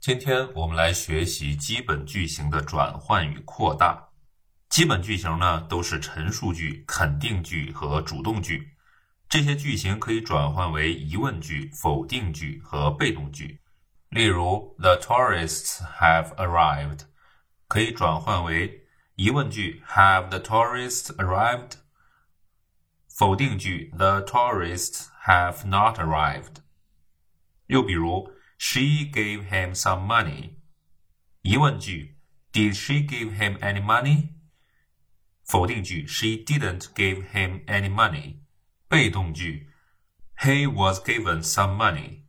今天我们来学习基本句型的转换与扩大。基本句型呢都是陈述句、肯定句和主动句。这些句型可以转换为疑问句、否定句和被动句。例如，The tourists have arrived，可以转换为疑问句：Have the tourists arrived？否定句：The tourists have not arrived。又比如 ，She gave him some money. 疑问句：Did she give him any money？否定句：She didn't give him any money。被动句：He was given some money，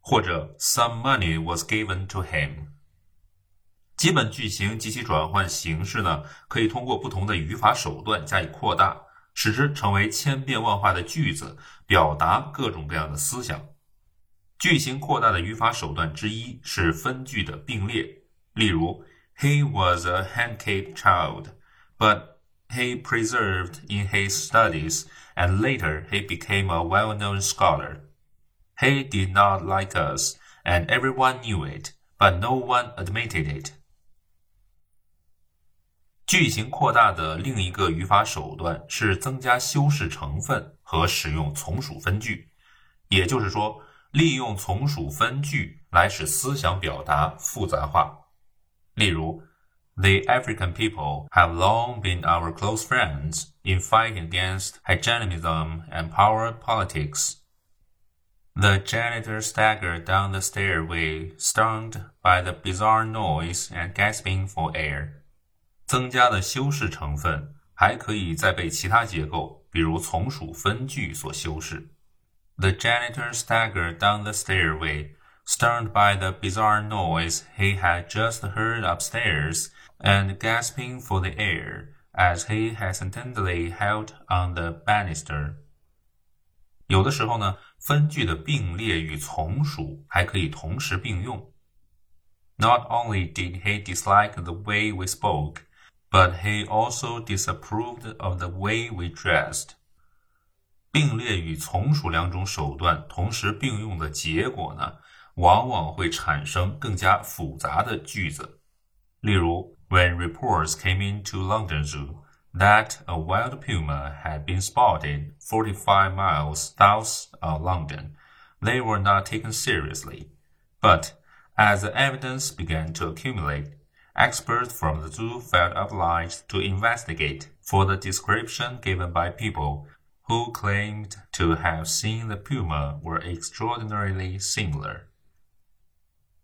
或者 Some money was given to him。基本句型及其转换形式呢，可以通过不同的语法手段加以扩大，使之成为千变万化的句子，表达各种各样的思想。 句型扩大的语法手段之一是分句的并列。例如，He was a handicapped child, but he persevered in his studies, and later he became a well-known scholar. He did not like us, and everyone knew it, but no one admitted it. 句型扩大的另一个语法手段是增加修饰成分和使用从属分句，也就是说。 利用从属分句来使思想表达复杂化。例如，The African people have long been our close friends in fighting against hegemonism and power politics. The janitor staggered down the stairway, stunned by the bizarre noise and gasping for air. 增加的修饰成分还可以再被其他结构，比如从属分句所修饰。the janitor staggered down the stairway, stunned by the bizarre noise he had just heard upstairs, and gasping for the air as he hesitantly held on the banister. 有的时候呢，分句的并列与从属还可以同时并用。Not only did he dislike the way we spoke, but he also disapproved of the way we dressed. 并列与从属两种手段同时并用的结果呢，往往会产生更加复杂的句子。例如，When reports came into London Zoo that a wild puma had been spotted 45 miles south of London, they were not taken seriously. But as the evidence began to accumulate, experts from the zoo felt obliged to investigate, for the description given by people who claimed to have seen the puma were extraordinarily similar.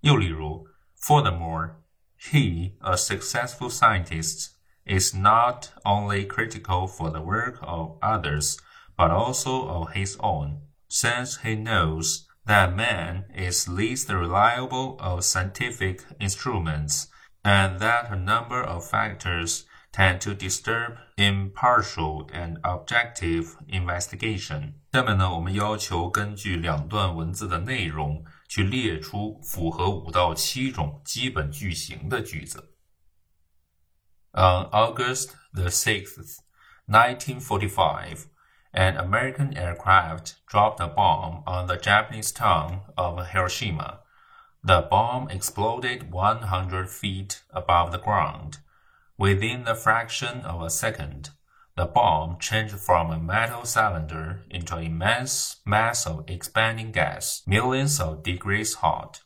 又例如, furthermore, he, a successful scientist, is not only critical for the work of others, but also of his own, since he knows that man is least reliable of scientific instruments, and that a number of factors tend to disturb impartial and objective investigation。下面呢，我们要求根据两段文字的内容去列出符合五到七种基本句型的句子。On August the sixth, 1945, an American aircraft dropped a bomb on the Japanese town of Hiroshima. The bomb exploded 100 feet above the ground. Within the fraction of a second, the bomb changed from a metal cylinder into an immense mass of expanding gas, millions of degrees hot.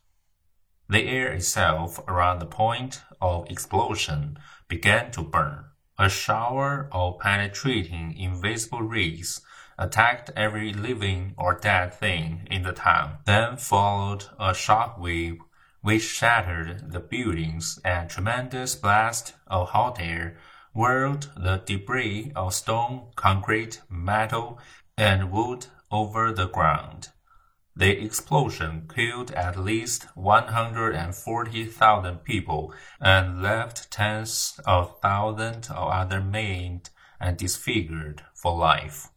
The air itself around the point of explosion began to burn. A shower of penetrating invisible rays attacked every living or dead thing in the town. Then followed a shock wave which shattered the buildings and tremendous blast of hot air whirled the debris of stone, concrete, metal, and wood over the ground. The explosion killed at least 140,000 people and left tens of thousands of others maimed and disfigured for life.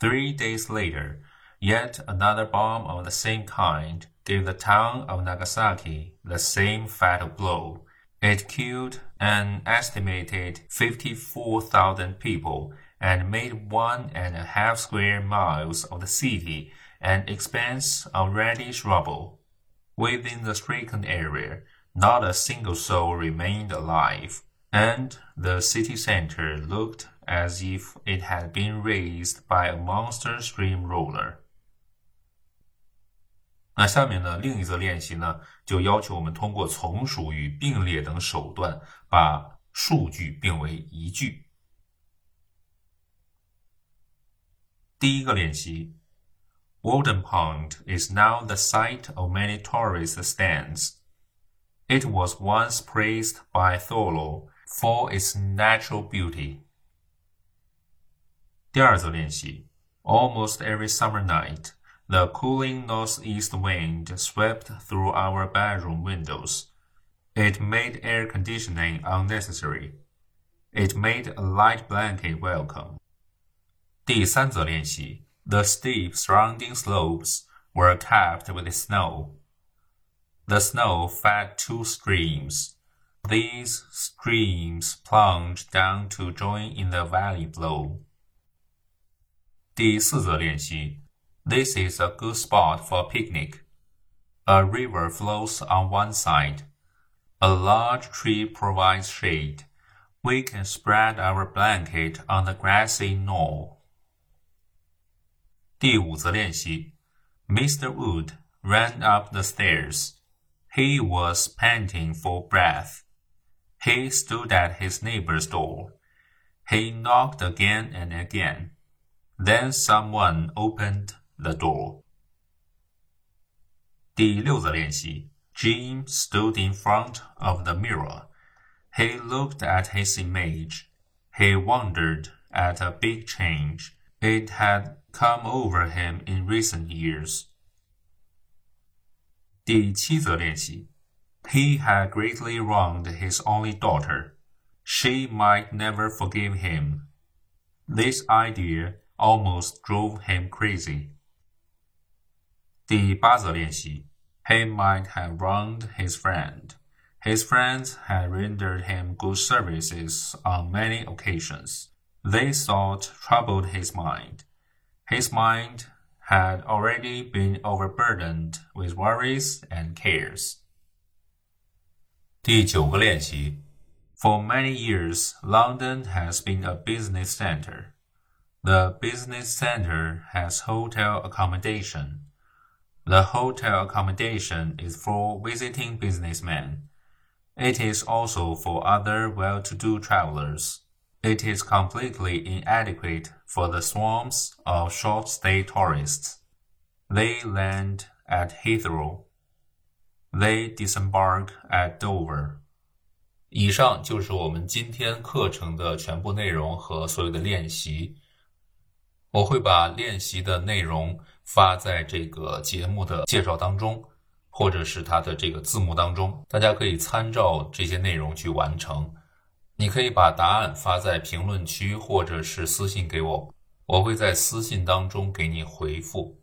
Three days later, yet another bomb of the same kind gave the town of Nagasaki the same fatal blow. It killed an estimated 54,000 people and made one and a half square miles of the city an expanse of reddish rubble. Within the stricken area, not a single soul remained alive, and the city center looked as if it had been razed by a monster steamroller. 那下面呢，另一则练习呢，就要求我们通过从属与并列等手段，把数句并为一句。第一个练习，Walden Pond is now the site of many tourist stands. It was once praised by Thoreau for its natural beauty. 第二则练习，Almost every summer night. The cooling northeast wind swept through our bedroom windows. It made air conditioning unnecessary. It made a light blanket welcome. 第三则练习：The steep surrounding slopes were capped with snow. The snow fed two streams. These streams plunged down to join in the valley below. 第四则练习 this is a good spot for a picnic. A river flows on one side. A large tree provides shade. We can spread our blanket on the grassy knoll. 第五则练习，Mr. Wood ran up the stairs. He was panting for breath. He stood at his neighbor's door. He knocked again and again. Then someone opened the door. 第六则练习，Jim stood in front of the mirror. He looked at his image. He wondered at a big change. It had come over him in recent years. 第七则练习，He had greatly wronged his only daughter. She might never forgive him. This idea almost drove him crazy. 第八则练习，He might have wronged his friend. His friends had rendered him good services on many occasions. This thought troubled his mind. His mind had already been overburdened with worries and cares. 第九个练习，For many years, London has been a business center. The business center has hotel accommodation. The hotel accommodation is for visiting businessmen. It is also for other well-to-do travelers. It is completely inadequate for the swarms of short-stay tourists. They land at Heathrow. They disembark at Dover. 以上就是我们今天课程的全部内容和所有的练习。我会把练习的内容 发在这个节目的介绍当中，或者是它的这个字幕当中，大家可以参照这些内容去完成。你可以把答案发在评论区，或者是私信给我，我会在私信当中给你回复。